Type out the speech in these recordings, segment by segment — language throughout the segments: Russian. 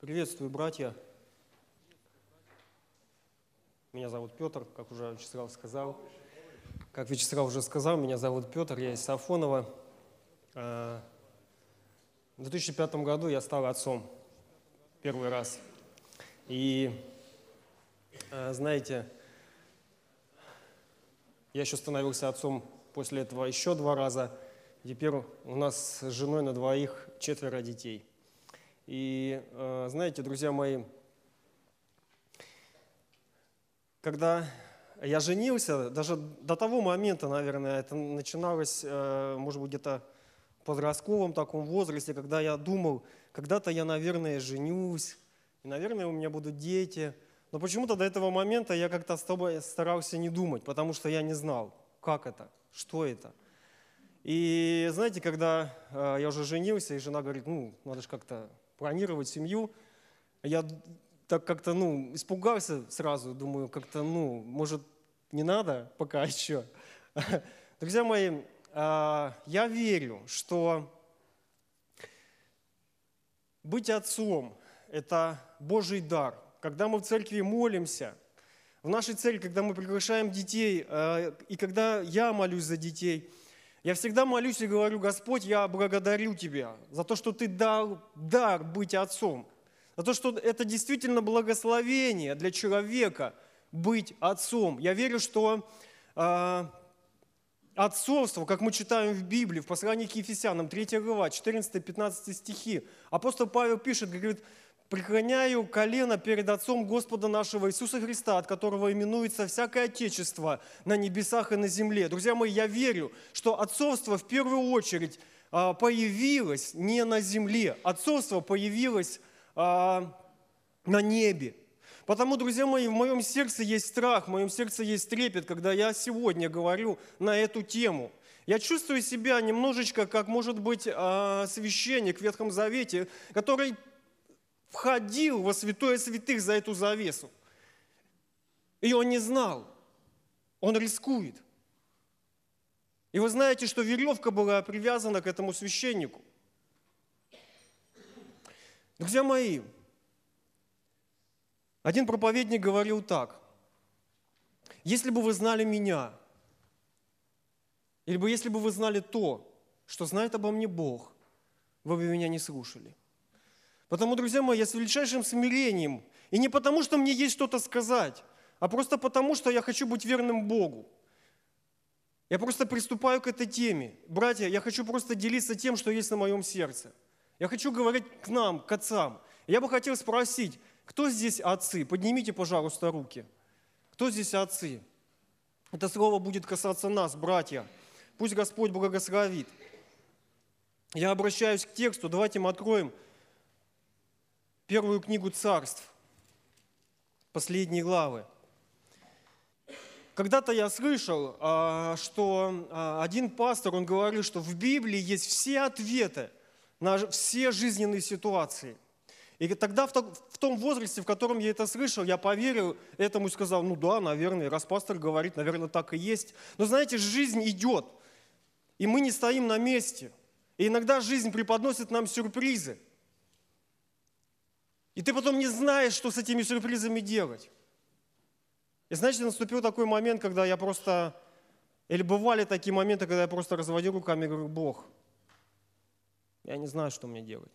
Приветствую, братья. Меня зовут Петр, как уже Вячеслав сказал. Как Вячеслав уже сказал, меня зовут Петр, я из Сафонова. В 2005 году я стал отцом первый раз. И, а, знаете, я еще становился отцом после этого еще два раза. Теперь у нас с женой на двоих четверо детей. И, а, знаете, друзья мои, когда я женился, даже до того момента, наверное, это начиналось, э, может быть, где-то в подростковом таком возрасте, когда я думал, когда-то я, наверное, женюсь, и, наверное, у меня будут дети. Но почему-то до этого момента я как-то с тобой старался не думать, потому что я не знал, как это, что это. И знаете, когда э, я уже женился, и жена говорит, ну, надо же как-то планировать семью, я так как-то, ну, испугался сразу, думаю, как-то, ну, может, не надо пока еще. Друзья мои, а, я верю, что быть отцом – это Божий дар. Когда мы в церкви молимся, в нашей церкви, когда мы приглашаем детей, а, и когда я молюсь за детей, я всегда молюсь и говорю, Господь, я благодарю Тебя за то, что Ты дал дар быть отцом – за то, что это действительно благословение для человека быть отцом. Я верю, что э, отцовство, как мы читаем в Библии, в послании к Ефесянам, 3 глава, 14-15 стихи, апостол Павел пишет, говорит, преклоняю колено перед Отцом Господа нашего Иисуса Христа, от которого именуется всякое Отечество на небесах и на земле. Друзья мои, я верю, что отцовство в первую очередь а, появилось не на земле, отцовство появилось а, на небе. Потому, друзья мои, в моем сердце есть страх, в моем сердце есть трепет, когда я сегодня говорю на эту тему. Я чувствую себя немножечко, как, может быть, а, священник в Ветхом Завете, который входил во святое святых за эту завесу. И он не знал, он рискует. И вы знаете, что веревка была привязана к этому священнику. Друзья мои, один проповедник говорил так. Если бы вы знали меня, или бы если бы вы знали то, что знает обо мне Бог, вы бы меня не слушали. Потому, друзья мои, я с величайшим смирением, и не потому, что мне есть что-то сказать, а просто потому, что я хочу быть верным Богу. Я просто приступаю к этой теме. Братья, я хочу просто делиться тем, что есть на моем сердце – я хочу говорить к нам, к отцам. Я бы хотел спросить, кто здесь отцы? Поднимите, пожалуйста, руки. Кто здесь отцы? Это слово будет касаться нас, братья. Пусть Господь благословит. Я обращаюсь к тексту. Давайте мы откроем первую книгу царств, последние главы. Когда-то я слышал, а, что а, один пастор, он говорил, что в Библии есть все ответы – на все жизненные ситуации. И тогда в том возрасте, в котором я это слышал, я поверил этому и сказал, ну да, наверное, раз пастор говорит, наверное, так и есть. Но знаете, жизнь идет, и мы не стоим на месте. И иногда жизнь преподносит нам сюрпризы. И ты потом не знаешь, что с этими сюрпризами делать. И знаете, наступил такой момент, когда я просто... Или бывали такие моменты, когда я просто разводил руками и говорю, Бог – я не знаю, что мне делать.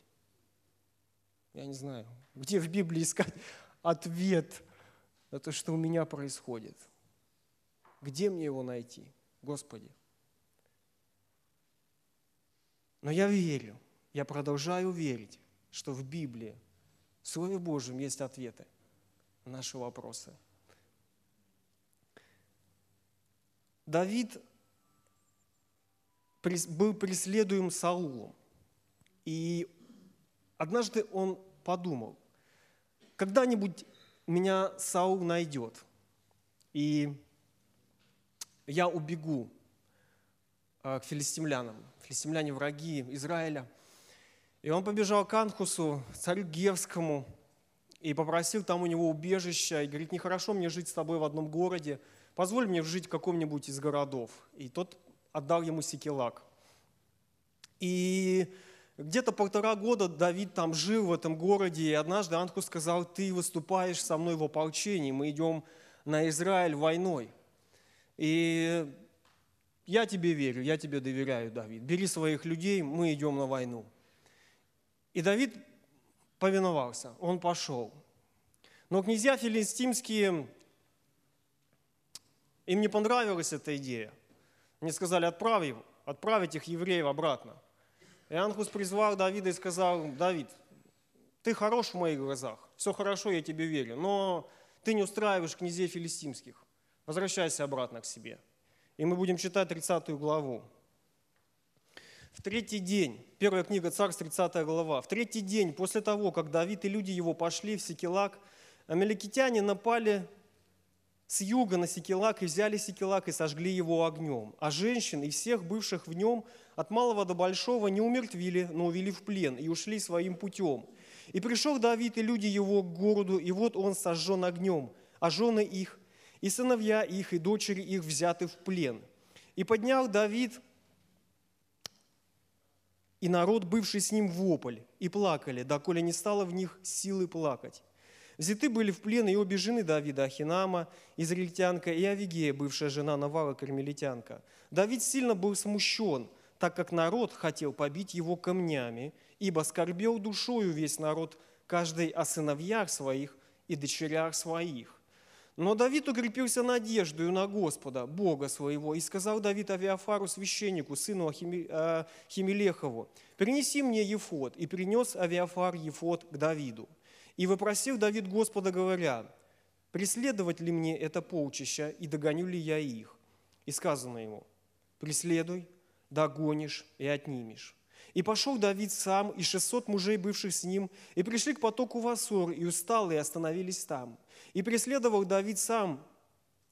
Я не знаю, где в Библии искать ответ на то, что у меня происходит. Где мне его найти, Господи? Но я верю, я продолжаю верить, что в Библии, в Слове Божьем есть ответы на наши вопросы. Давид был преследуем Саулом – и однажды он подумал, когда-нибудь меня Саул найдет, и я убегу а, к филистимлянам. Филистимляне враги Израиля. И он побежал к Анхусу, царю Гевскому, и попросил там у него убежища, и говорит, нехорошо мне жить с тобой в одном городе, позволь мне жить в каком-нибудь из городов. И тот отдал ему Сикелак. И где-то полтора года Давид там жил в этом городе, и однажды ангел сказал, ты выступаешь со мной в ополчении, мы идем на Израиль войной. И я тебе верю, я тебе доверяю, Давид. Бери своих людей, мы идем на войну. И Давид повиновался, он пошел. Но князья филистимские, им не понравилась эта идея. Они сказали, отправь, отправить их евреев обратно. И Анхус призвал Давида и сказал, Давид, ты хорош в моих глазах, все хорошо, я тебе верю, но ты не устраиваешь князей филистимских. Возвращайся обратно к себе. И мы будем читать 30 главу. В третий день, первая книга Царств, 30 глава, в третий день после того, как Давид и люди его пошли в Секелак, амеликитяне напали с юга на Секелак и взяли Секелак и сожгли его огнем. А женщин и всех бывших в нем от малого до большого не умертвили, но увели в плен и ушли своим путем. И пришел Давид и люди его к городу, и вот он сожжен огнем, а жены их, и сыновья их, и дочери их взяты в плен. И поднял Давид и народ, бывший с ним, вопль, и плакали, доколе не стало в них силы плакать. Взяты были в плен и обе жены Давида, Ахинама, израильтянка, и Авигея, бывшая жена Навала, кармелитянка. Давид сильно был смущен, так как народ хотел побить его камнями, ибо скорбел душою весь народ, каждый о сыновьях своих и дочерях своих. Но Давид укрепился надеждою на Господа, Бога своего, и сказал Давид Авиафару, священнику, сыну э, Химелехову, «Принеси мне Ефод». И принес Авиафар Ефод к Давиду. И вопросил Давид Господа, говоря, «Преследовать ли мне это полчища, и догоню ли я их?» И сказано ему, «Преследуй, догонишь и отнимешь». И пошел Давид сам, и шестьсот мужей, бывших с ним, и пришли к потоку Васор, и усталые остановились там. И преследовал Давид сам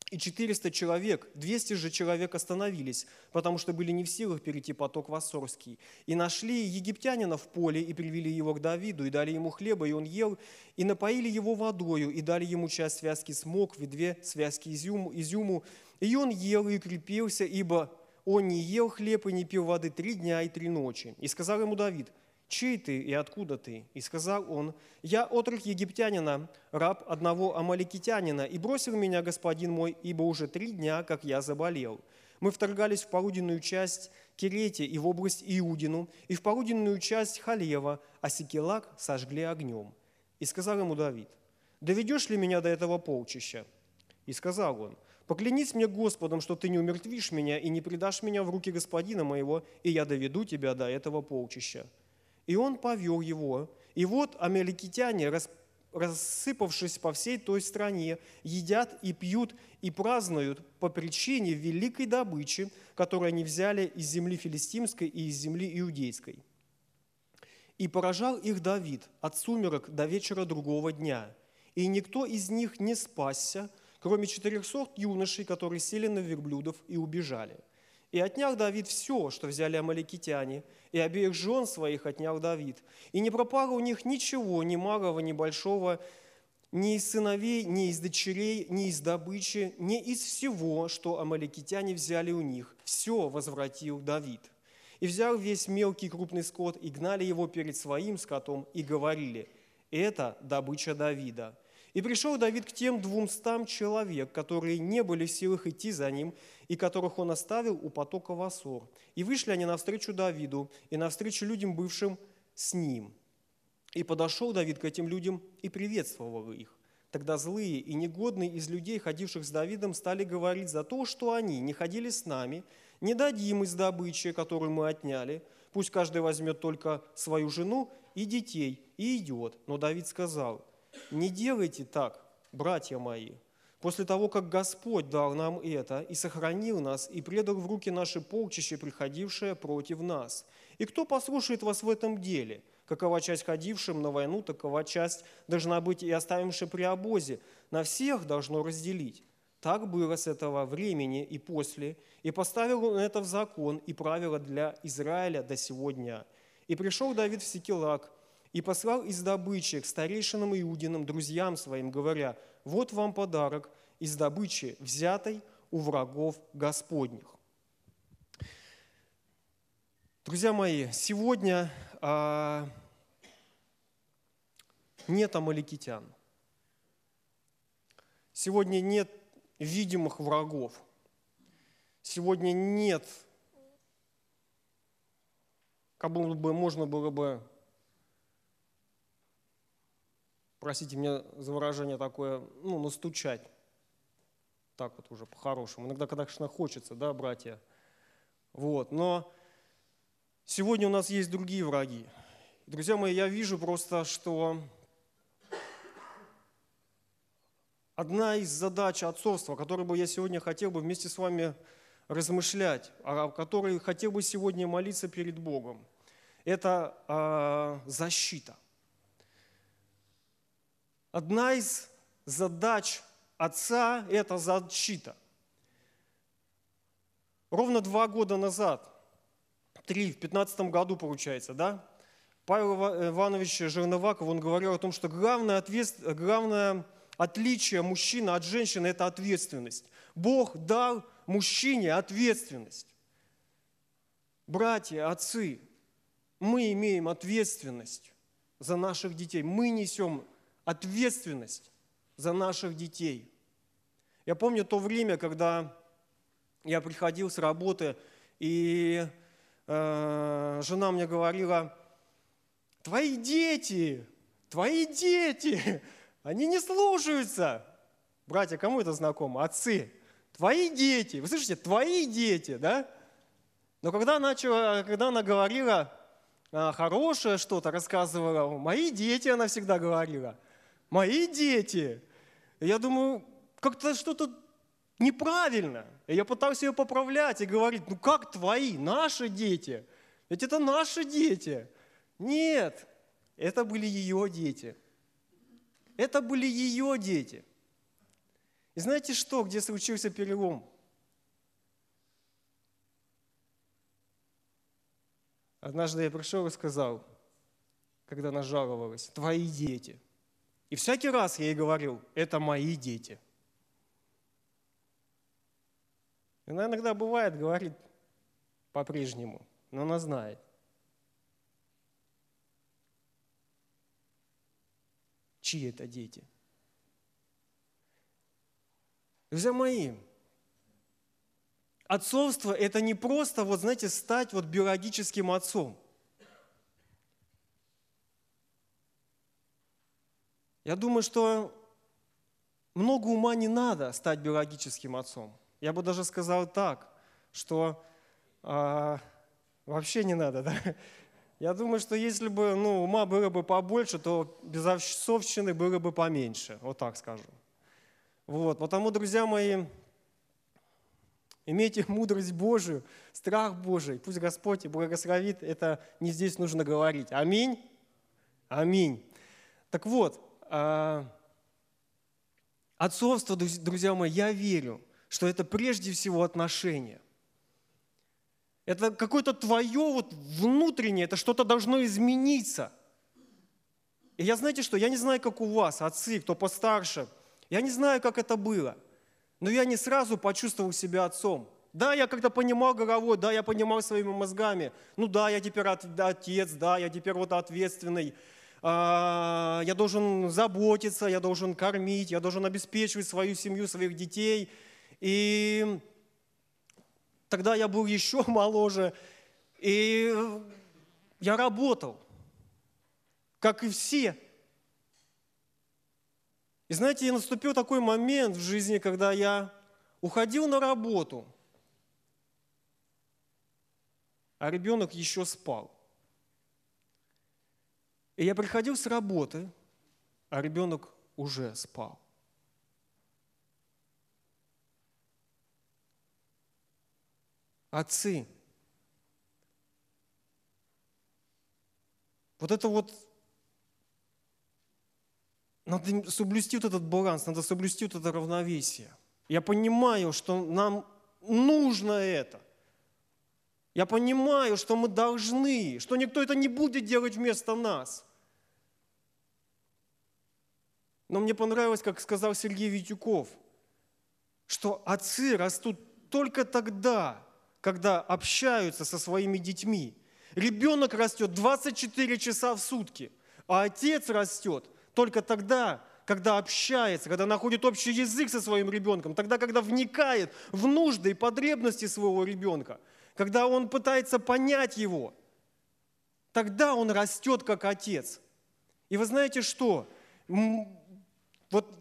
и 400 человек, 200 же человек остановились, потому что были не в силах перейти поток Вассорский. И нашли египтянина в поле, и привели его к Давиду, и дали ему хлеба, и он ел, и напоили его водою, и дали ему часть связки смоквы, две связки изюму, изюму. И он ел и крепился, ибо он не ел хлеб и не пил воды три дня и три ночи. И сказал ему Давид – чей ты и откуда ты? И сказал он, я отрок египтянина, раб одного амаликитянина, и бросил меня господин мой, ибо уже три дня, как я заболел. Мы вторгались в полуденную часть Керете и в область Иудину, и в полуденную часть Халева, а Секелак сожгли огнем. И сказал ему Давид, доведешь ли меня до этого полчища? И сказал он, поклянись мне Господом, что ты не умертвишь меня и не предашь меня в руки господина моего, и я доведу тебя до этого полчища. И он повел его. И вот амеликитяне, рассыпавшись по всей той стране, едят и пьют и празднуют по причине великой добычи, которую они взяли из земли филистимской и из земли иудейской. И поражал их Давид от сумерок до вечера другого дня, и никто из них не спасся, кроме четырехсот юношей, которые сели на верблюдов и убежали – и отнял Давид все, что взяли амаликитяне, и обеих жен своих отнял Давид. И не пропало у них ничего, ни малого, ни большого, ни из сыновей, ни из дочерей, ни из добычи, ни из всего, что амаликитяне взяли у них. Все возвратил Давид. И взял весь мелкий крупный скот, и гнали его перед своим скотом, и говорили, это добыча Давида. И пришел Давид к тем двумстам человек, которые не были в силах идти за ним, и которых он оставил у потока Васор. И вышли они навстречу Давиду и навстречу людям, бывшим с ним. И подошел Давид к этим людям и приветствовал их. Тогда злые и негодные из людей, ходивших с Давидом, стали говорить за то, что они не ходили с нами, не дадим из добычи, которую мы отняли, пусть каждый возьмет только свою жену и детей и идет. Но Давид сказал – не делайте так, братья мои, после того, как Господь дал нам это и сохранил нас, и предал в руки наши полчища, приходившие против нас. И кто послушает вас в этом деле? Какова часть ходившим на войну, такова часть должна быть и оставившая при обозе. На всех должно разделить. Так было с этого времени и после, и поставил он это в закон и правило для Израиля до сего дня. И пришел Давид в Секелак, и послал из добычи к старейшинам Иудинам, друзьям своим, говоря, вот вам подарок из добычи, взятой у врагов Господних. Друзья мои, сегодня а, нет амаликитян. Сегодня нет видимых врагов. Сегодня нет, как бы можно было бы, простите меня за выражение такое, ну, настучать. Так вот уже по-хорошему. Иногда, конечно, хочется, да, братья. Вот, но сегодня у нас есть другие враги. Друзья мои, я вижу просто, что одна из задач отцовства, которую бы я сегодня хотел бы вместе с вами размышлять, о которой хотел бы сегодня молиться перед Богом, это э, защита. Одна из задач отца – это защита. Ровно два года назад, три, в 15 году получается, да, Павел Иванович Жерноваков, он говорил о том, что главное, ответ, главное отличие мужчины от женщины – это ответственность. Бог дал мужчине ответственность. Братья, отцы, мы имеем ответственность за наших детей. Мы несем ответственность за наших детей. Я помню то время, когда я приходил с работы, и э, жена мне говорила, твои дети, твои дети, они не слушаются. Братья, кому это знакомо? Отцы. Твои дети. Вы слышите? Твои дети, да? Но когда, начала, когда она говорила а, хорошее что-то, рассказывала, мои дети, она всегда говорила, мои дети. Я думаю, как-то что-то неправильно. И я пытался ее поправлять и говорить, ну как твои, наши дети? Ведь это наши дети. Нет, это были ее дети. Это были ее дети. И знаете что, где случился перелом? Однажды я пришел и сказал, когда она жаловалась, твои дети. И всякий раз я ей говорил, это мои дети. И она иногда бывает, говорит по-прежнему, но она знает. чьи это дети. Друзья мои, отцовство – это не просто, вот знаете, стать вот биологическим отцом. Я думаю, что много ума не надо стать биологическим отцом. Я бы даже сказал так, что а, вообще не надо, да? Я думаю, что если бы ну, ума было бы побольше, то безовщовщины было бы поменьше, вот так скажу. Вот, потому, друзья мои, имейте мудрость Божию, страх Божий. Пусть Господь благословит, это не здесь нужно говорить. Аминь. Аминь. Так вот, отцовство, друзья мои, я верю, что это прежде всего отношения. Это какое-то твое вот внутреннее, это что-то должно измениться. И я знаете что, я не знаю, как у вас, отцы, кто постарше, я не знаю, как это было, но я не сразу почувствовал себя отцом. Да, я когда понимал головой, да, я понимал своими мозгами, ну да, я теперь отец, да, я теперь вот ответственный, а, я должен заботиться, я должен кормить, я должен обеспечивать свою семью, своих детей. И Тогда я был еще моложе, и я работал, как и все. И знаете, наступил такой момент в жизни, когда я уходил на работу, а ребенок еще спал. И я приходил с работы, а ребенок уже спал. отцы. Вот это вот, надо соблюсти вот этот баланс, надо соблюсти вот это равновесие. Я понимаю, что нам нужно это. Я понимаю, что мы должны, что никто это не будет делать вместо нас. Но мне понравилось, как сказал Сергей Витюков, что отцы растут только тогда, когда общаются со своими детьми. Ребенок растет 24 часа в сутки, а отец растет только тогда, когда общается, когда находит общий язык со своим ребенком, тогда, когда вникает в нужды и потребности своего ребенка, когда он пытается понять его, тогда он растет как отец. И вы знаете что? Вот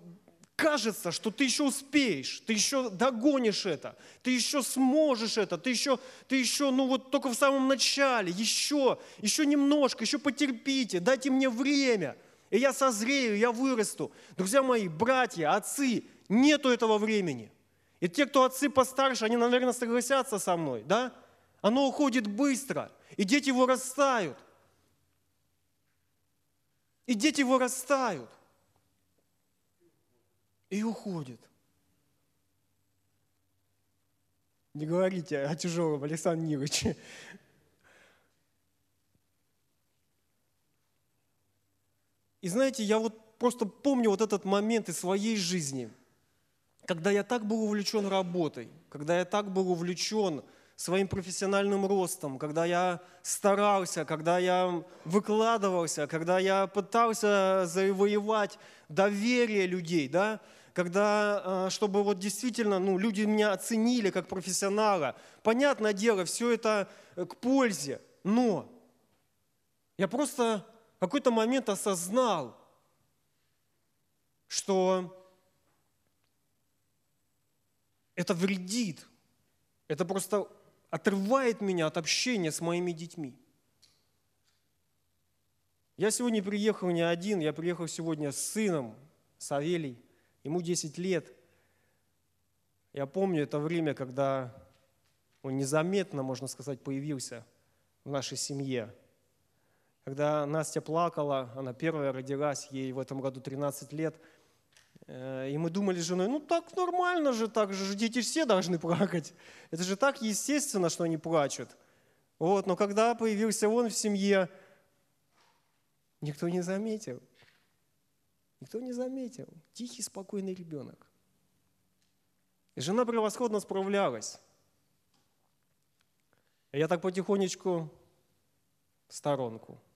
кажется, что ты еще успеешь, ты еще догонишь это, ты еще сможешь это, ты еще, ты еще, ну вот только в самом начале, еще, еще немножко, еще потерпите, дайте мне время – и я созрею, я вырасту. Друзья мои, братья, отцы, нету этого времени. И те, кто отцы постарше, они, наверное, согласятся со мной, да? Оно уходит быстро, и дети вырастают. И дети вырастают. И уходят. Не говорите о тяжелом, Александр Нилович. И знаете, я вот просто помню вот этот момент из своей жизни, когда я так был увлечен работой, когда я так был увлечен своим профессиональным ростом, когда я старался, когда я выкладывался, когда я пытался завоевать доверие людей, да, когда, а, чтобы вот действительно ну, люди меня оценили как профессионала. Понятное дело, все это к пользе, но я просто какой-то момент осознал, что это вредит, это просто отрывает меня от общения с моими детьми. Я сегодня приехал не один, я приехал сегодня с сыном, Савелий, ему 10 лет. Я помню это время, когда он незаметно, можно сказать, появился в нашей семье. Когда Настя плакала, она первая родилась, ей в этом году 13 лет, и мы думали с женой, ну так нормально же, так же дети все должны плакать. Это же так естественно, что они плачут. Вот, но когда появился он в семье, никто не заметил. Никто не заметил. Тихий, спокойный ребенок. И жена превосходно справлялась. И я так потихонечку в сторонку –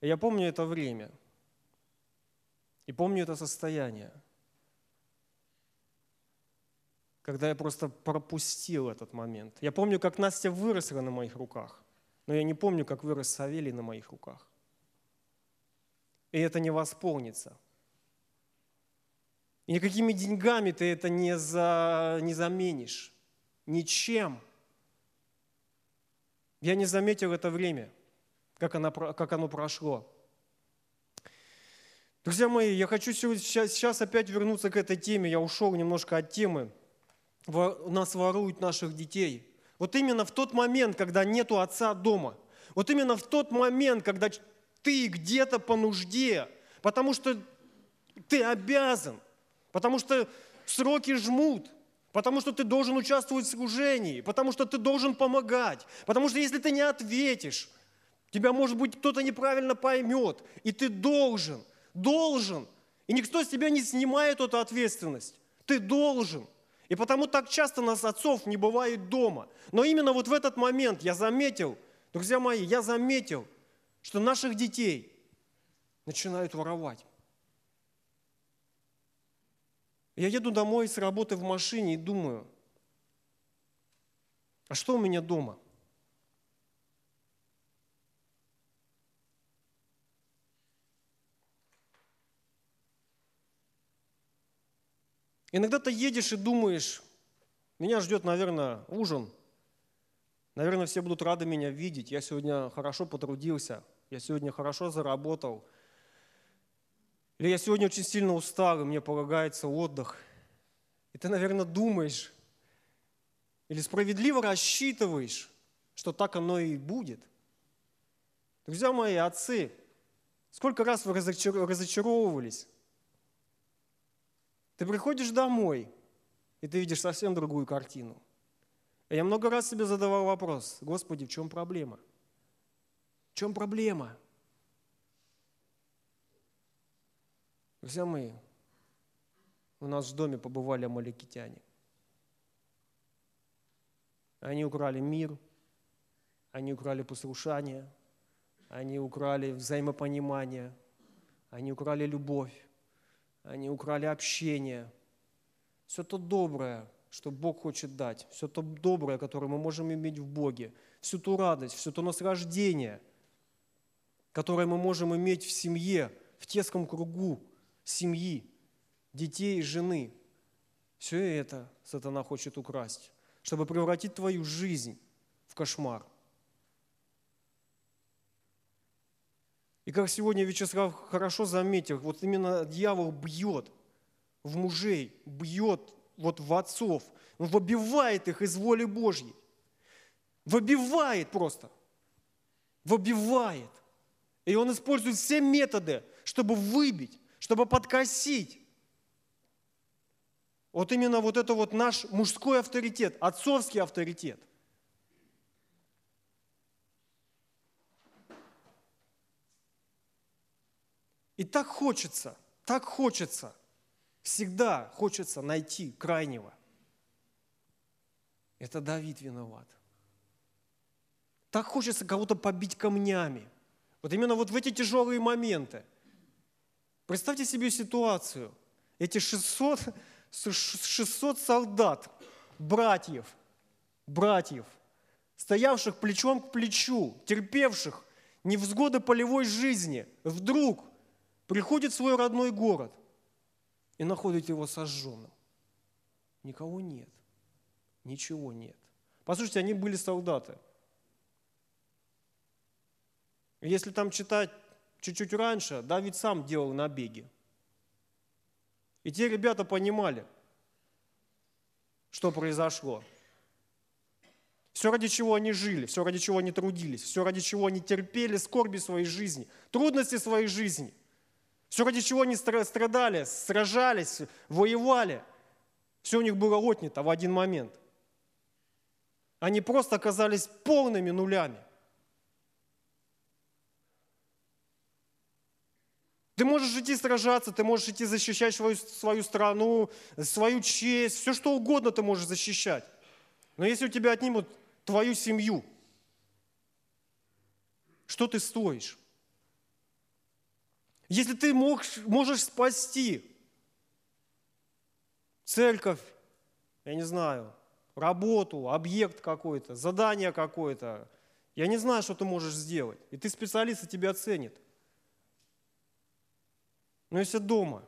я помню это время. И помню это состояние. Когда я просто пропустил этот момент. Я помню, как Настя выросла на моих руках. Но я не помню, как вырос Савелий на моих руках. И это не восполнится. И никакими деньгами ты это не, за, не заменишь. Ничем. Я не заметил это время – как, она, как оно прошло. Друзья мои, я хочу сейчас, опять вернуться к этой теме. Я ушел немножко от темы. Нас воруют наших детей. Вот именно в тот момент, когда нету отца дома. Вот именно в тот момент, когда ты где-то по нужде, потому что ты обязан, потому что сроки жмут, потому что ты должен участвовать в служении, потому что ты должен помогать, потому что если ты не ответишь, Тебя, может быть, кто-то неправильно поймет, и ты должен, должен. И никто с тебя не снимает эту ответственность. Ты должен. И потому так часто нас отцов не бывает дома. Но именно вот в этот момент я заметил, друзья мои, я заметил, что наших детей начинают воровать. Я еду домой с работы в машине и думаю, а что у меня дома – Иногда ты едешь и думаешь, меня ждет, наверное, ужин. Наверное, все будут рады меня видеть. Я сегодня хорошо потрудился. Я сегодня хорошо заработал. Или я сегодня очень сильно устал, и мне полагается отдых. И ты, наверное, думаешь, или справедливо рассчитываешь, что так оно и будет. Друзья мои, отцы, сколько раз вы разочаровывались, ты приходишь домой, и ты видишь совсем другую картину. И я много раз себе задавал вопрос, Господи, в чем проблема? В чем проблема? Друзья мои, у нас в доме побывали амаликитяне. Они украли мир, Они украли послушание, они украли взаимопонимание, они украли любовь, они украли общение. Все то доброе, что Бог хочет дать, все то доброе, которое мы можем иметь в Боге, всю ту радость, все то наслаждение, которое мы можем иметь в семье, в теском кругу семьи, детей и жены. Все это сатана хочет украсть, чтобы превратить твою жизнь в кошмар. И как сегодня Вячеслав хорошо заметил, вот именно дьявол бьет в мужей, бьет вот в отцов, он выбивает их из воли Божьей. Выбивает просто. Выбивает. И он использует все методы, чтобы выбить, чтобы подкосить. Вот именно вот это вот наш мужской авторитет, отцовский авторитет. И так хочется, так хочется, всегда хочется найти крайнего. Это Давид виноват. Так хочется кого-то побить камнями. Вот именно вот в эти тяжелые моменты. Представьте себе ситуацию. Эти 600, 600 солдат, братьев, братьев, стоявших плечом к плечу, терпевших невзгоды полевой жизни, вдруг приходит в свой родной город и находит его сожженным. Никого нет. Ничего нет. Послушайте, они были солдаты. Если там читать чуть-чуть раньше, Давид сам делал набеги. И те ребята понимали, что произошло. Все, ради чего они жили, все, ради чего они трудились, все, ради чего они терпели скорби своей жизни, трудности своей жизни. Все, ради чего они страдали, сражались, воевали. Все у них было отнято в один момент. Они просто оказались полными нулями. Ты можешь идти сражаться, ты можешь идти защищать свою, свою страну, свою честь, все что угодно ты можешь защищать. Но если у тебя отнимут твою семью, что ты стоишь? Если ты мог, можешь спасти церковь, я не знаю, работу, объект какой-то, задание какое-то, я не знаю, что ты можешь сделать. И ты специалист, и тебя оценит. Но если дома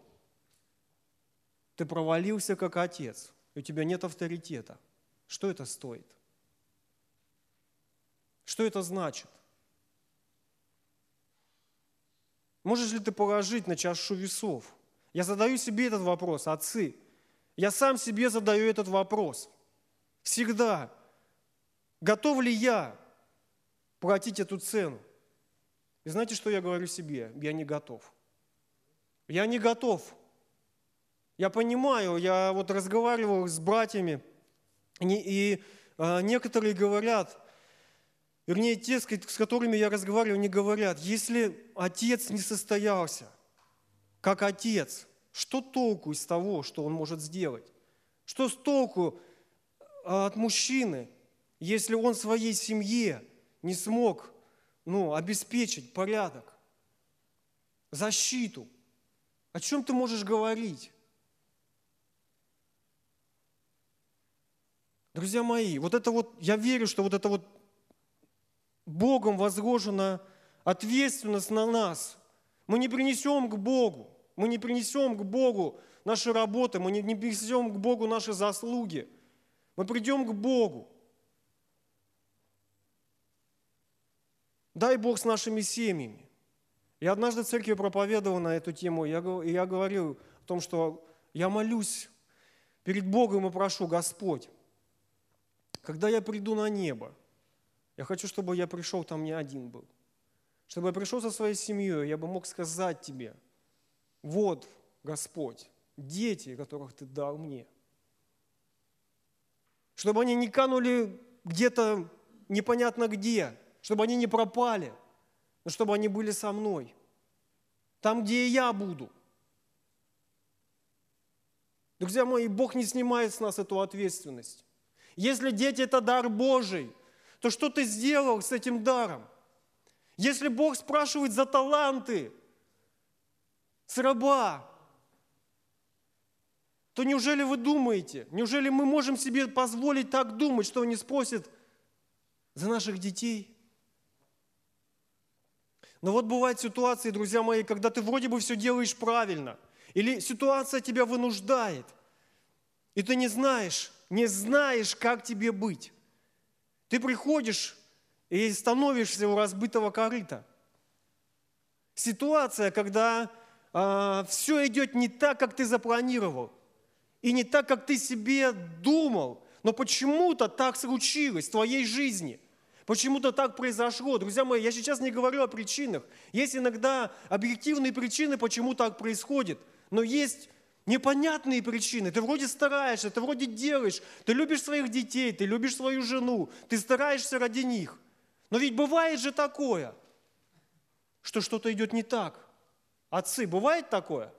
ты провалился как отец, и у тебя нет авторитета, что это стоит? Что это значит? Можешь ли ты положить на чашу весов? Я задаю себе этот вопрос, отцы. Я сам себе задаю этот вопрос. Всегда. Готов ли я платить эту цену? И знаете, что я говорю себе? Я не готов. Я не готов. Я понимаю, я вот разговаривал с братьями, и а, некоторые говорят, вернее, те, с которыми я разговариваю, они говорят, если отец не состоялся, как отец, что толку из того, что он может сделать? Что с толку а, от мужчины, если он своей семье не смог ну, обеспечить порядок, защиту? О чем ты можешь говорить? Друзья мои, вот это вот, я верю, что вот это вот Богом возложена ответственность на нас. Мы не принесем к Богу, мы не принесем к Богу наши работы, мы не принесем к Богу наши заслуги. Мы придем к Богу. Дай Бог с нашими семьями. Я однажды в церкви проповедовал на эту тему, я, я говорил о том, что я молюсь перед Богом и прошу, Господь, когда я приду на небо, я хочу, чтобы я пришел там не один был. Чтобы я пришел со своей семьей, я бы мог сказать тебе, вот, Господь, дети, которых Ты дал мне. Чтобы они не канули где-то непонятно где, чтобы они не пропали, но чтобы они были со мной. Там, где и я буду. Друзья мои, Бог не снимает с нас эту ответственность. Если дети – это дар Божий – то что ты сделал с этим даром? Если Бог спрашивает за таланты с раба, то неужели вы думаете, неужели мы можем себе позволить так думать, что Он не спросит за наших детей? Но вот бывают ситуации, друзья мои, когда ты вроде бы все делаешь правильно, или ситуация тебя вынуждает, и ты не знаешь, не знаешь, как тебе быть. Ты приходишь и становишься у разбитого корыта. Ситуация, когда а, все идет не так, как ты запланировал, и не так, как ты себе думал, но почему-то так случилось в твоей жизни. Почему-то так произошло. Друзья мои, я сейчас не говорю о причинах. Есть иногда объективные причины, почему так происходит. Но есть непонятные причины. Ты вроде стараешься, ты вроде делаешь, ты любишь своих детей, ты любишь свою жену, ты стараешься ради них. Но ведь бывает же такое, что что-то идет не так. Отцы, бывает такое?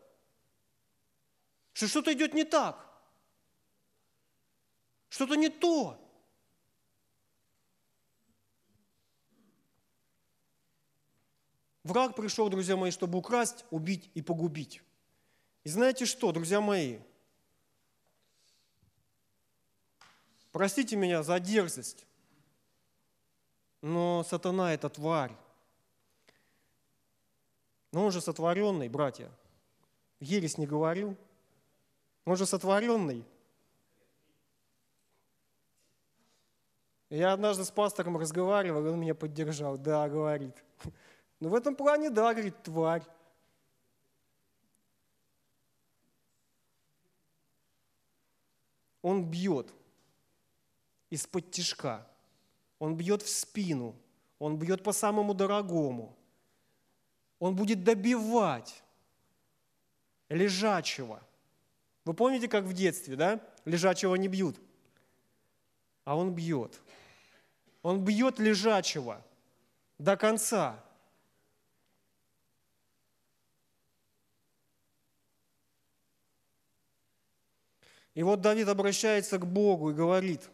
Что что-то идет не так. Что-то не то. Враг пришел, друзья мои, чтобы украсть, убить и погубить. И знаете что, друзья мои? Простите меня за дерзость, но сатана – это тварь. Но он же сотворенный, братья. Ересь не говорю. Он же сотворенный. Я однажды с пастором разговаривал, он меня поддержал. Да, говорит. Ну, в этом плане, да, говорит, тварь. Он бьет из-под тишка. Он бьет в спину. Он бьет по самому дорогому. Он будет добивать лежачего. Вы помните, как в детстве, да? Лежачего не бьют. А он бьет. Он бьет лежачего до конца. И вот Давид обращается к Богу и говорит,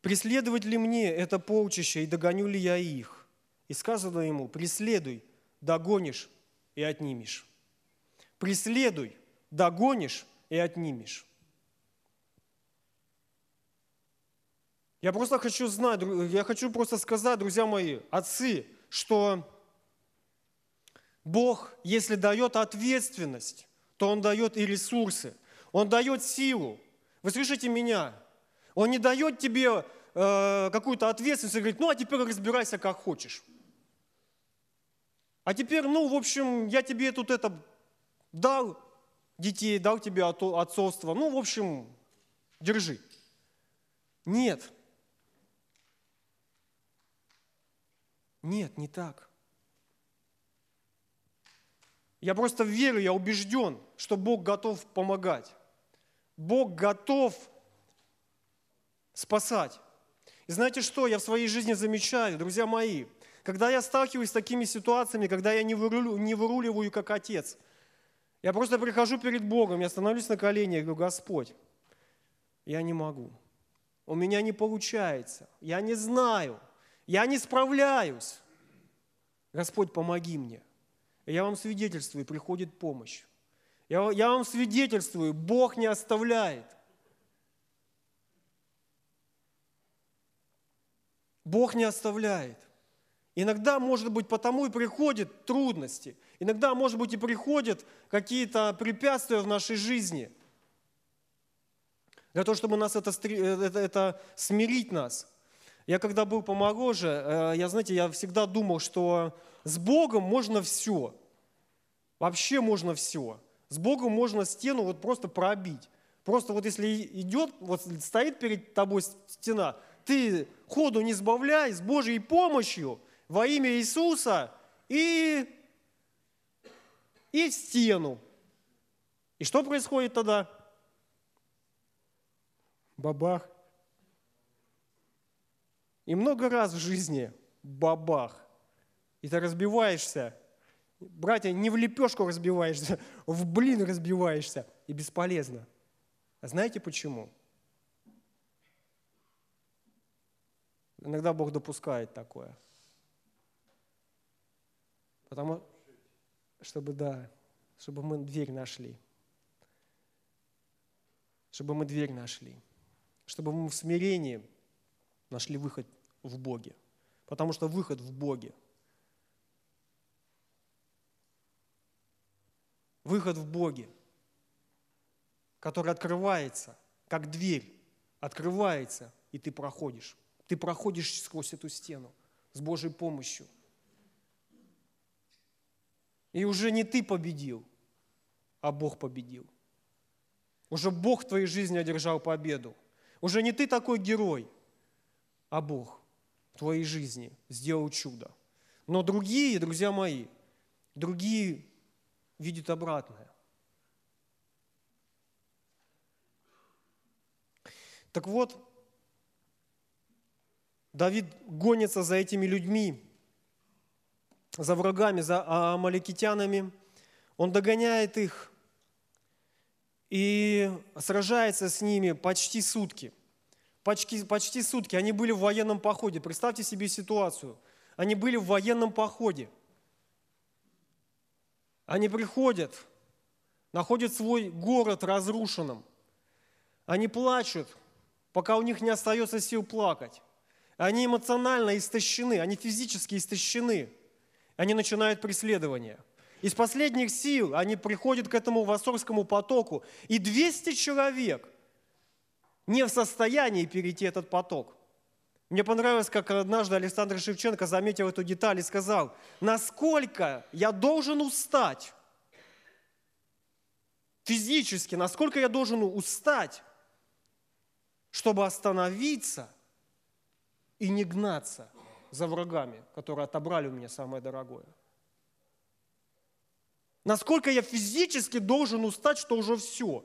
«Преследовать ли мне это полчище, и догоню ли я их?» И сказано ему, преследуй, догонишь и отнимешь. Преследуй, догонишь и отнимешь. Я просто хочу знать, я хочу просто сказать, друзья мои, отцы, что Бог, если дает ответственность, то Он дает и ресурсы, Он дает силу. Вы слышите меня? Он не дает тебе э, какую-то ответственность и говорит, ну а теперь разбирайся как хочешь. А теперь, ну, в общем, я тебе тут это дал, детей, дал тебе отцовство. Ну, в общем, держи. Нет. Нет, не так. Я просто верю, я убежден, что Бог готов помогать. Бог готов спасать. И знаете что, я в своей жизни замечаю, друзья мои – когда я сталкиваюсь с такими ситуациями, когда я не, вырулю, не выруливаю как отец, я просто прихожу перед Богом, я становлюсь на колени, я говорю, Господь, я не могу. У меня не получается. Я не знаю. Я не справляюсь. Господь, помоги мне. Я вам свидетельствую, приходит помощь. Я, я вам свидетельствую, Бог не оставляет. Бог не оставляет. Иногда, может быть, потому и приходят трудности. Иногда, может быть, и приходят какие-то препятствия в нашей жизни. Для того, чтобы нас это, это, это смирить нас. Я когда был помоложе, э, я, знаете, я всегда думал, что с Богом можно все. Вообще можно все. С Богом можно стену вот просто пробить. Просто вот если идет, вот стоит перед тобой стена, ты ходу не сбавляй, с Божьей помощью – во имя Иисуса и, и стену. И что происходит тогда? Бабах. И много раз в жизни бабах. И ты разбиваешься. Братья, не в лепешку разбиваешься, в блин разбиваешься. И бесполезно. А знаете почему? Иногда Бог допускает такое. Потому, чтобы, да, чтобы мы дверь нашли. Чтобы мы дверь нашли. Чтобы мы в смирении нашли выход в Боге. Потому что выход в Боге. Выход в Боге, который открывается, как дверь, открывается, и ты проходишь. Ты проходишь сквозь эту стену с Божьей помощью. И уже не ты победил, а Бог победил. Уже Бог в твоей жизни одержал победу. Уже не ты такой герой, а Бог в твоей жизни сделал чудо. Но другие, друзья мои, другие видят обратное. Так вот, Давид гонится за этими людьми, за врагами, за амаликитянами. Он догоняет их и сражается с ними почти сутки. Почти, почти сутки. Они были в военном походе. Представьте себе ситуацию. Они были в военном походе. Они приходят, находят свой город разрушенным. Они плачут, пока у них не остается сил плакать. Они эмоционально истощены, они физически истощены. Они начинают преследование. Из последних сил они приходят к этому Вассорскому потоку, и 200 человек не в состоянии перейти этот поток. Мне понравилось, как однажды Александр Шевченко заметил эту деталь и сказал, насколько я должен устать физически, насколько я должен устать, чтобы остановиться – и не гнаться за врагами, которые отобрали у меня самое дорогое. Насколько я физически должен устать, что уже все.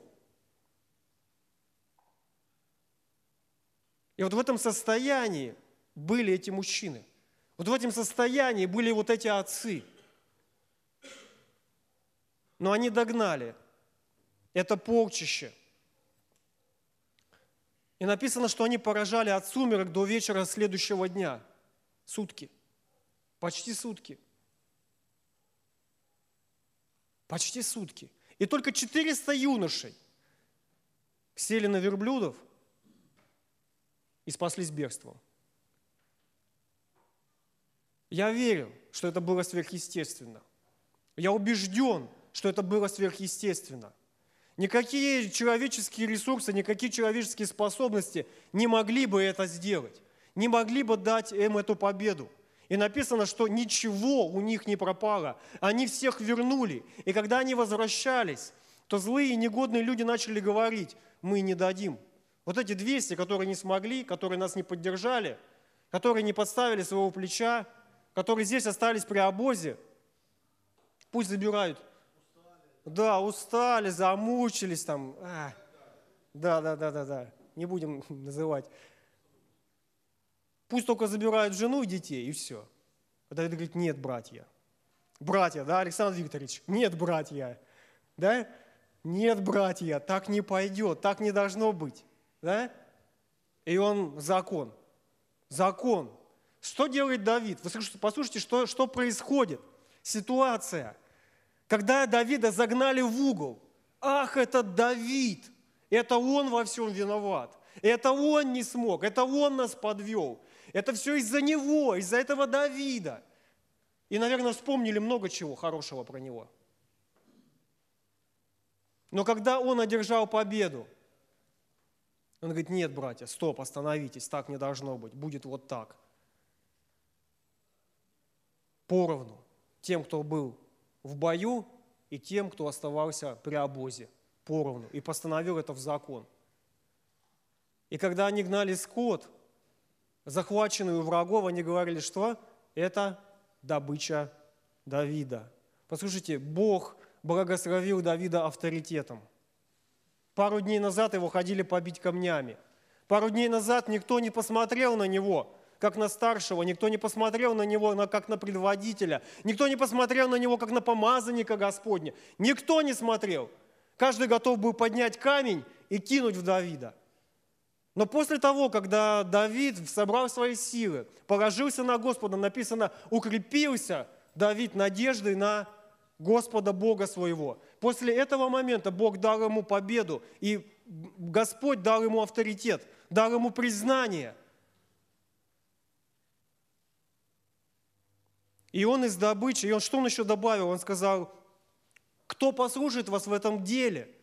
И вот в этом состоянии были эти мужчины. Вот в этом состоянии были вот эти отцы. Но они догнали это полчище – и написано, что они поражали от сумерок до вечера следующего дня. Сутки. Почти сутки. Почти сутки. И только 400 юношей сели на верблюдов и спаслись бегством. Я верю, что это было сверхъестественно. Я убежден, что это было сверхъестественно. Никакие человеческие ресурсы, никакие человеческие способности не могли бы это сделать, не могли бы дать им эту победу. И написано, что ничего у них не пропало. Они всех вернули. И когда они возвращались, то злые и негодные люди начали говорить, мы не дадим. Вот эти 200, которые не смогли, которые нас не поддержали, которые не подставили своего плеча, которые здесь остались при обозе, пусть забирают да, устали, замучились там. А, да, да, да, да, да. Не будем называть. Пусть только забирают жену и детей, и все. А Давид говорит, нет, братья. Братья, да, Александр Викторович, нет, братья. Да? Нет, братья, так не пойдет, так не должно быть. Да? И он закон. Закон. Что делает Давид? Вы послушайте, что, что происходит. Ситуация – когда Давида загнали в угол, ах, это Давид, это он во всем виноват, это он не смог, это он нас подвел, это все из-за него, из-за этого Давида. И, наверное, вспомнили много чего хорошего про него. Но когда он одержал победу, он говорит, нет, братья, стоп, остановитесь, так не должно быть, будет вот так. Поровну тем, кто был в бою и тем, кто оставался при обозе поровну, и постановил это в закон. И когда они гнали скот, захваченный у врагов, они говорили, что это добыча Давида. Послушайте, Бог благословил Давида авторитетом. Пару дней назад его ходили побить камнями. Пару дней назад никто не посмотрел на него – как на старшего, никто не посмотрел на него как на предводителя, никто не посмотрел на него как на помазанника Господня, никто не смотрел. Каждый готов был поднять камень и кинуть в Давида. Но после того, когда Давид собрал свои силы, положился на Господа, написано, укрепился Давид надеждой на Господа Бога своего. После этого момента Бог дал ему победу, и Господь дал ему авторитет, дал ему признание. И он из добычи, и он что он еще добавил? Он сказал, кто послушает вас в этом деле –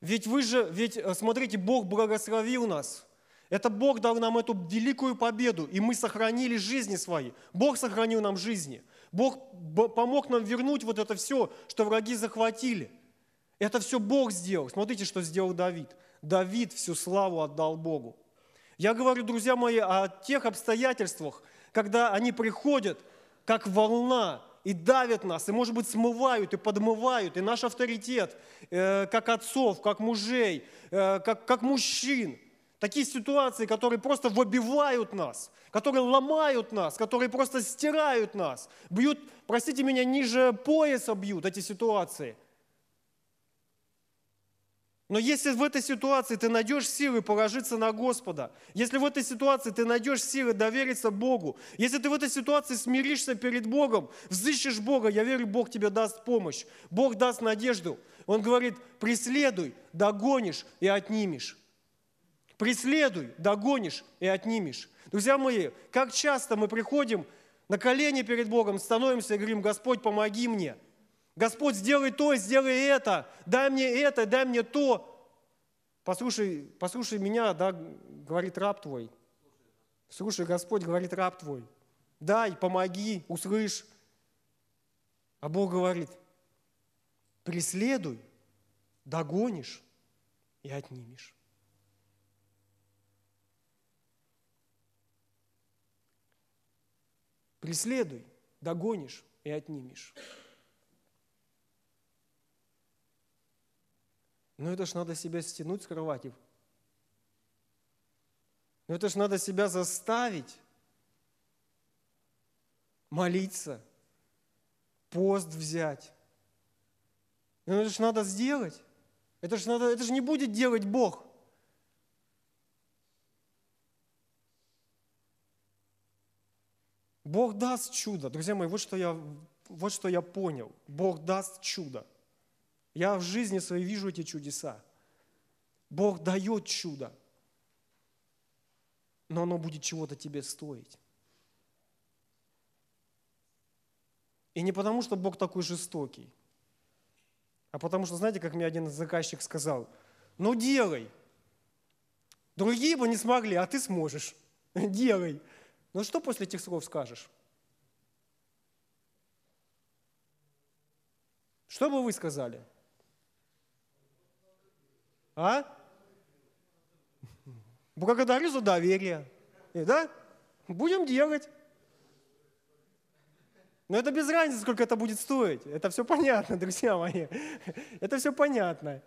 ведь вы же, ведь э, смотрите, Бог благословил нас. Это Бог дал нам эту великую победу, и мы сохранили жизни свои. Бог сохранил нам жизни. Бог помог нам вернуть вот это все, что враги захватили. Это все Бог сделал. Смотрите, что сделал Давид. Давид всю славу отдал Богу. Я говорю, друзья мои, о тех обстоятельствах, когда они приходят, как волна, и давят нас, и, может быть, смывают и подмывают, и наш авторитет, э, как отцов, как мужей, э, как, как мужчин. Такие ситуации, которые просто выбивают нас, которые ломают нас, которые просто стирают нас, бьют, простите меня, ниже пояса бьют эти ситуации – но если в этой ситуации ты найдешь силы положиться на Господа, если в этой ситуации ты найдешь силы довериться Богу, если ты в этой ситуации смиришься перед Богом, взыщешь Бога, я верю, Бог тебе даст помощь, Бог даст надежду. Он говорит, преследуй, догонишь и отнимешь. Преследуй, догонишь и отнимешь. Друзья мои, как часто мы приходим на колени перед Богом, становимся и говорим, Господь, помоги мне – Господь, сделай то, сделай это, дай мне это, дай мне то. Послушай, послушай меня, да, говорит раб твой. Слушай, Господь, говорит раб твой. Дай, помоги, услышь. А Бог говорит, преследуй, догонишь и отнимешь. Преследуй, догонишь и отнимешь. Ну это ж надо себя стянуть с кровати. Ну это ж надо себя заставить молиться, пост взять. Ну это же надо сделать. Это же, надо, это же не будет делать Бог. Бог даст чудо. Друзья мои, вот что я, вот что я понял. Бог даст чудо. Я в жизни своей вижу эти чудеса. Бог дает чудо, но оно будет чего-то тебе стоить. И не потому, что Бог такой жестокий, а потому что, знаете, как мне один заказчик сказал, ну делай. Другие бы не смогли, а ты сможешь. Делай. Ну что после этих слов скажешь? Что бы вы сказали? А? Благодарю за доверие. И, да? Будем делать. Но это без разницы, сколько это будет стоить. Это все понятно, друзья мои. Это все понятно.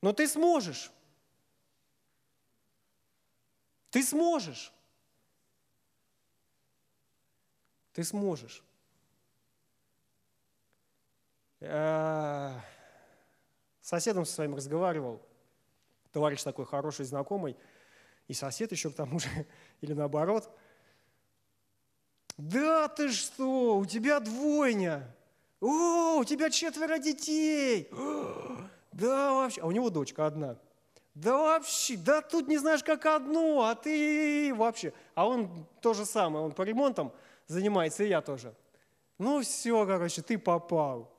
Но ты сможешь. Ты сможешь. Ты сможешь. Э, соседом со своим разговаривал, товарищ такой хороший, знакомый, и сосед еще к тому же, или наоборот. Да ты что, у тебя двойня. О, у тебя четверо детей. Да вообще, а у него дочка одна. Да вообще, да тут не знаешь, как одну, а ты вообще. А он то же самое, он по ремонтам занимается, и я тоже. Ну все, короче, ты попал.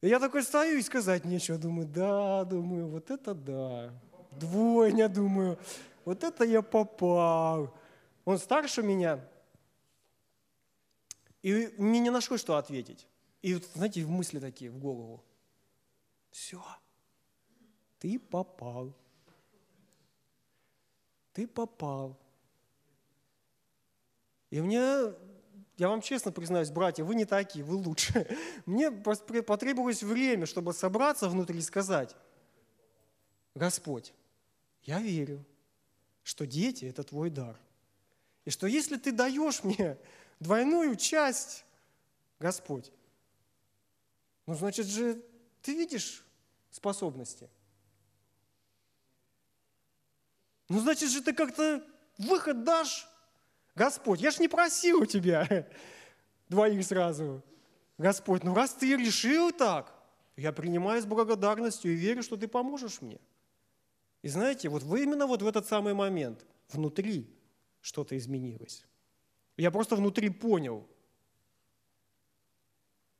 И я такой стою и сказать нечего. Думаю, да, думаю, вот это да. Двойня, думаю, вот это я попал. Он старше меня. И мне не нашлось, что ответить. И, знаете, в мысли такие, в голову. Все, ты попал. Ты попал. И мне я вам честно признаюсь, братья, вы не такие, вы лучше. Мне потребовалось время, чтобы собраться внутри и сказать, Господь, я верю, что дети – это твой дар. И что если ты даешь мне двойную часть, Господь, ну, значит же, ты видишь способности. Ну, значит же ты как-то выход дашь. Господь, я ж не просил у тебя двоих сразу. Господь, ну раз ты решил так, я принимаю с благодарностью и верю, что ты поможешь мне. И знаете, вот вы именно вот в этот самый момент внутри что-то изменилось. Я просто внутри понял,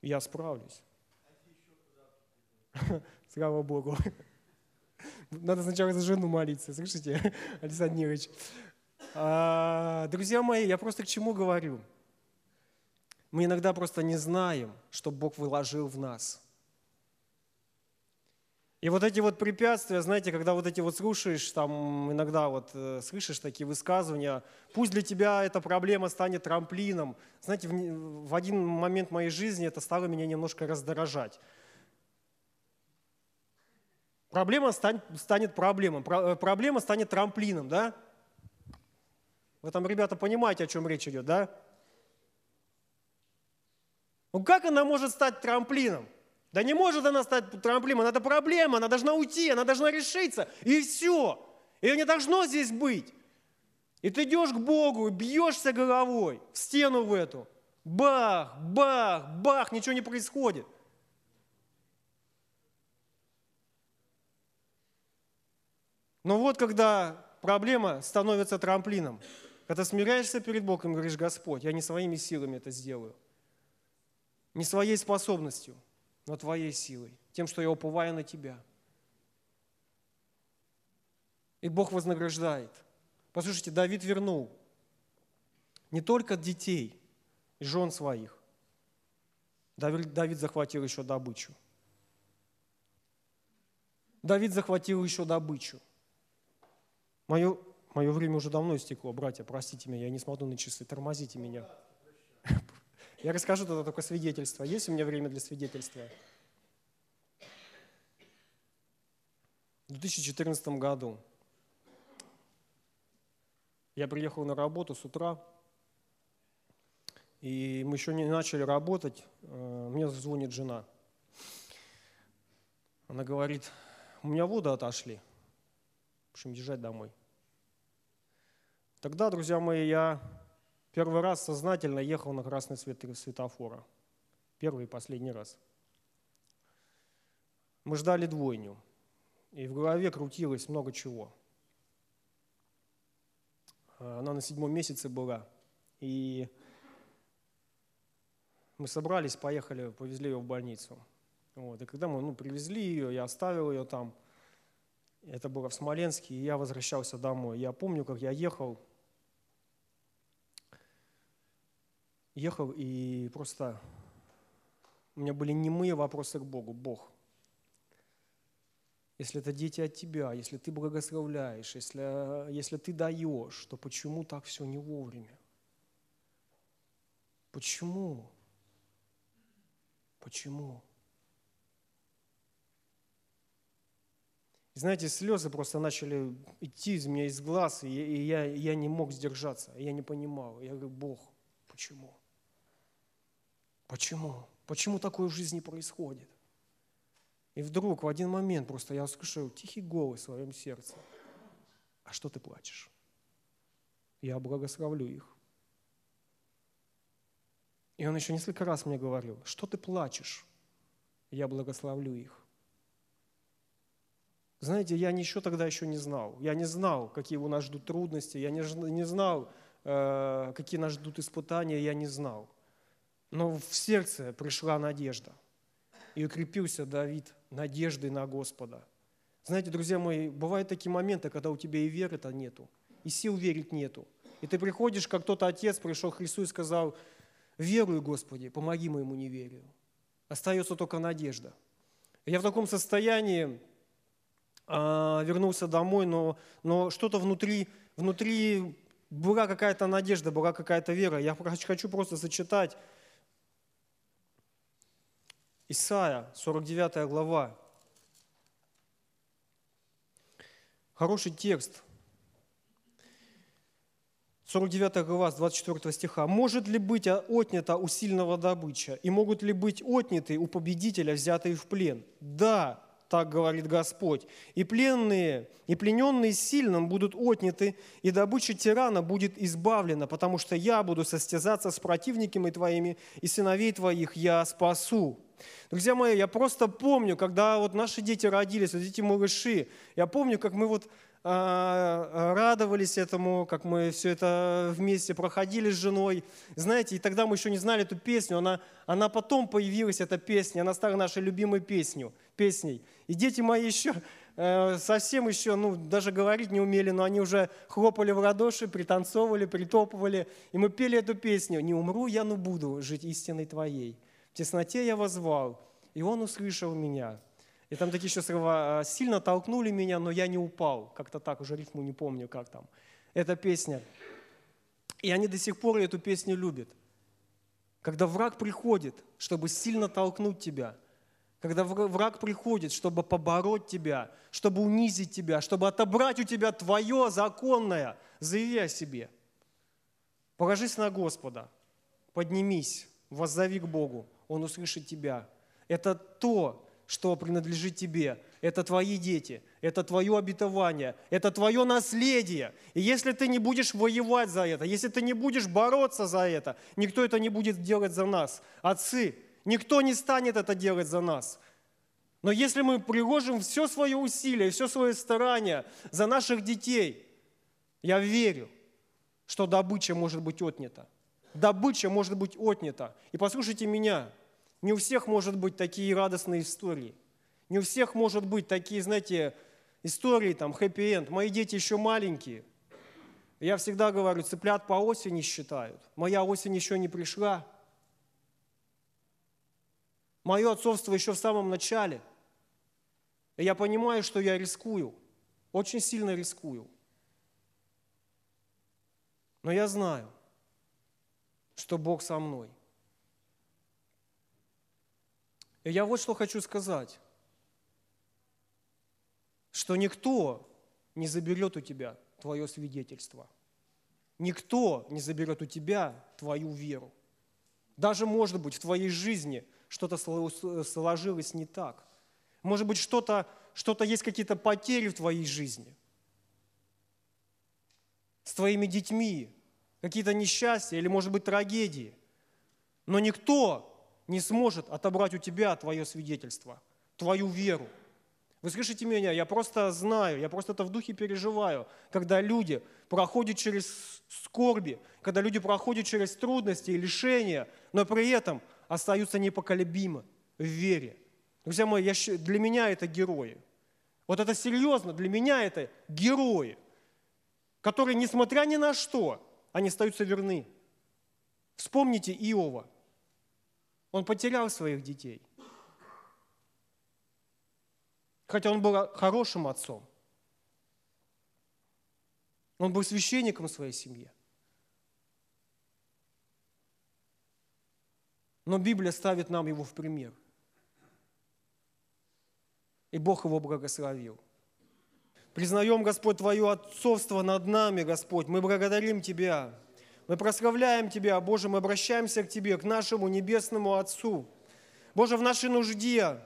я справлюсь. Слава Богу. Надо сначала за жену молиться, слышите, Александр Нирович? А, друзья мои, я просто к чему говорю? Мы иногда просто не знаем, что Бог выложил в нас. И вот эти вот препятствия, знаете, когда вот эти вот слушаешь, там иногда вот э, слышишь такие высказывания, пусть для тебя эта проблема станет трамплином. Знаете, в, в один момент моей жизни это стало меня немножко раздражать. Проблема станет, станет проблемой, э, проблема станет трамплином, да? Вы там, ребята, понимаете, о чем речь идет, да? Ну как она может стать трамплином? Да не может она стать трамплином, это проблема, она должна уйти, она должна решиться, и все. Ее не должно здесь быть. И ты идешь к Богу, бьешься головой в стену в эту. Бах, бах, бах, ничего не происходит. Но вот когда проблема становится трамплином, когда смиряешься перед Богом и говоришь, Господь, я не своими силами это сделаю, не своей способностью, но Твоей силой, тем, что я уповаю на Тебя. И Бог вознаграждает. Послушайте, Давид вернул не только детей жен своих. Давид захватил еще добычу. Давид захватил еще добычу. Мое, мое время уже давно истекло, братья, простите меня, я не смотрю на часы, тормозите меня. Я расскажу тогда только свидетельство. Есть у меня время для свидетельства? В 2014 году я приехал на работу с утра, и мы еще не начали работать. Э, мне звонит жена. Она говорит, у меня воды отошли. В общем, езжать домой. Тогда, друзья мои, я первый раз сознательно ехал на красный свет светофора. Первый и последний раз. Мы ждали двойню, и в голове крутилось много чего. Она на седьмом месяце была, и мы собрались, поехали, повезли ее в больницу. Вот. И когда мы ну, привезли ее, я оставил ее там, это было в Смоленске, и я возвращался домой. Я помню, как я ехал ехал и просто у меня были немые вопросы к Богу. Бог, если это дети от Тебя, если Ты благословляешь, если, если Ты даешь, то почему так все не вовремя? Почему? Почему? знаете, слезы просто начали идти из меня из глаз, и я, я, я не мог сдержаться, я не понимал. Я говорю, Бог, почему? Почему? Почему такое в жизни происходит? И вдруг в один момент просто я услышал тихий голос в своем сердце. А что ты плачешь? Я благословлю их. И он еще несколько раз мне говорил, что ты плачешь? Я благословлю их. Знаете, я ничего тогда еще не знал. Я не знал, какие у нас ждут трудности, я не, не знал, э, какие нас ждут испытания, я не знал. Но в сердце пришла надежда. И укрепился Давид надеждой на Господа. Знаете, друзья мои, бывают такие моменты, когда у тебя и веры-то нету, и сил верить нету. И ты приходишь, как тот отец пришел к Христу и сказал, верую, Господи, помоги моему неверию. Остается только надежда. Я в таком состоянии а, вернулся домой, но, но что-то внутри, внутри была какая-то надежда, была какая-то вера. Я хочу просто зачитать Исайя, 49 глава. Хороший текст. 49 глава с 24 стиха. «Может ли быть отнята у сильного добыча, и могут ли быть отняты у победителя, взятые в плен? Да, так говорит Господь. И пленные, и плененные сильным будут отняты, и добыча тирана будет избавлена, потому что я буду состязаться с противниками твоими, и сыновей твоих я спасу. Друзья мои, я просто помню, когда вот наши дети родились, вот эти малыши, я помню, как мы вот а, радовались этому, как мы все это вместе проходили с женой. Знаете, и тогда мы еще не знали эту песню, она, она потом появилась, эта песня, она стала нашей любимой песню, песней. И дети мои еще э, совсем еще, ну, даже говорить не умели, но они уже хлопали в ладоши, пританцовывали, притопывали. И мы пели эту песню «Не умру я, но буду жить истиной Твоей». В тесноте я возвал, и Он услышал меня. И там такие еще слова «сильно толкнули меня, но я не упал». Как-то так, уже рифму не помню, как там. Эта песня. И они до сих пор эту песню любят. Когда враг приходит, чтобы сильно толкнуть тебя, когда враг приходит, чтобы побороть тебя, чтобы унизить тебя, чтобы отобрать у тебя твое законное, заяви о себе. Положись на Господа, поднимись, воззови к Богу, Он услышит тебя. Это то, что принадлежит тебе. Это твои дети, это твое обетование, это твое наследие. И если ты не будешь воевать за это, если ты не будешь бороться за это, никто это не будет делать за нас. Отцы, никто не станет это делать за нас. Но если мы приложим все свое усилие, все свое старание за наших детей, я верю, что добыча может быть отнята. Добыча может быть отнята. И послушайте меня, не у всех может быть такие радостные истории. Не у всех может быть такие, знаете, истории, там, хэппи-энд. Мои дети еще маленькие. Я всегда говорю, цыплят по осени считают. Моя осень еще не пришла. Мое отцовство еще в самом начале. И я понимаю, что я рискую. Очень сильно рискую. Но я знаю, что Бог со мной. И я вот что хочу сказать, что никто не заберет у тебя твое свидетельство. Никто не заберет у тебя твою веру. Даже, может быть, в твоей жизни что-то сложилось не так. Может быть, что-то что есть какие-то потери в твоей жизни. С твоими детьми, какие-то несчастья или, может быть, трагедии. Но никто не сможет отобрать у тебя твое свидетельство, твою веру. Вы слышите меня? Я просто знаю, я просто это в духе переживаю, когда люди проходят через скорби, когда люди проходят через трудности и лишения, но при этом остаются непоколебимы в вере. Друзья мои, я, для меня это герои. Вот это серьезно, для меня это герои, которые, несмотря ни на что, они остаются верны. Вспомните Иова – он потерял своих детей. Хотя он был хорошим отцом. Он был священником в своей семье. Но Библия ставит нам его в пример. И Бог его благословил. Признаем, Господь, Твое отцовство над нами, Господь. Мы благодарим Тебя. Мы прославляем Тебя, Боже, мы обращаемся к Тебе, к нашему Небесному Отцу. Боже, в нашей нужде,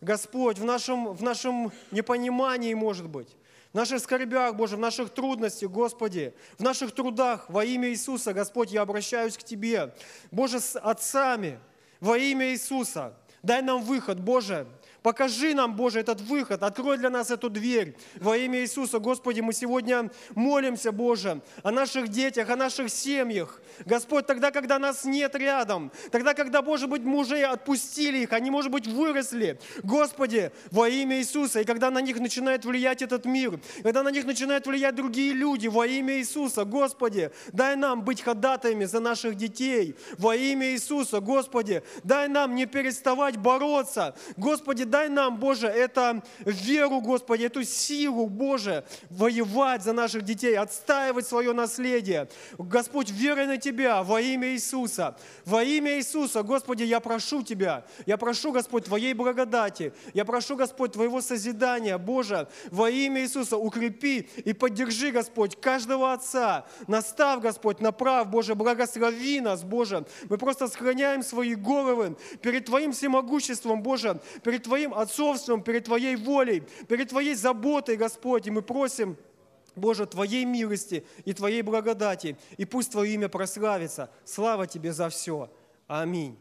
Господь, в нашем, в нашем непонимании, может быть, в наших скорбях, Боже, в наших трудностях, Господи, в наших трудах, во имя Иисуса, Господь, я обращаюсь к Тебе. Боже, с отцами, во имя Иисуса, дай нам выход, Боже, Покажи нам, Боже, этот выход, открой для нас эту дверь. Во имя Иисуса, Господи, мы сегодня молимся, Боже, о наших детях, о наших семьях. Господь, тогда, когда нас нет рядом, тогда, когда, Боже быть, мужей отпустили их, они, может быть, выросли. Господи, во имя Иисуса, и когда на них начинает влиять этот мир, когда на них начинают влиять другие люди, во имя Иисуса, Господи, дай нам быть ходатаями за наших детей. Во имя Иисуса, Господи, дай нам не переставать бороться. Господи, дай нам, Боже, это веру, Господи, эту силу, Боже, воевать за наших детей, отстаивать свое наследие. Господь, верой на Тебя во имя Иисуса. Во имя Иисуса, Господи, я прошу Тебя, я прошу, Господь, Твоей благодати, я прошу, Господь, Твоего созидания, Боже, во имя Иисуса укрепи и поддержи, Господь, каждого отца, настав, Господь, направ, Боже, благослови нас, Боже. Мы просто сохраняем свои головы перед Твоим всемогуществом, Боже, перед Твоим Твоим отцовством, перед Твоей волей, перед Твоей заботой, Господь. И мы просим, Боже, Твоей милости и Твоей благодати. И пусть Твое имя прославится. Слава Тебе за все. Аминь.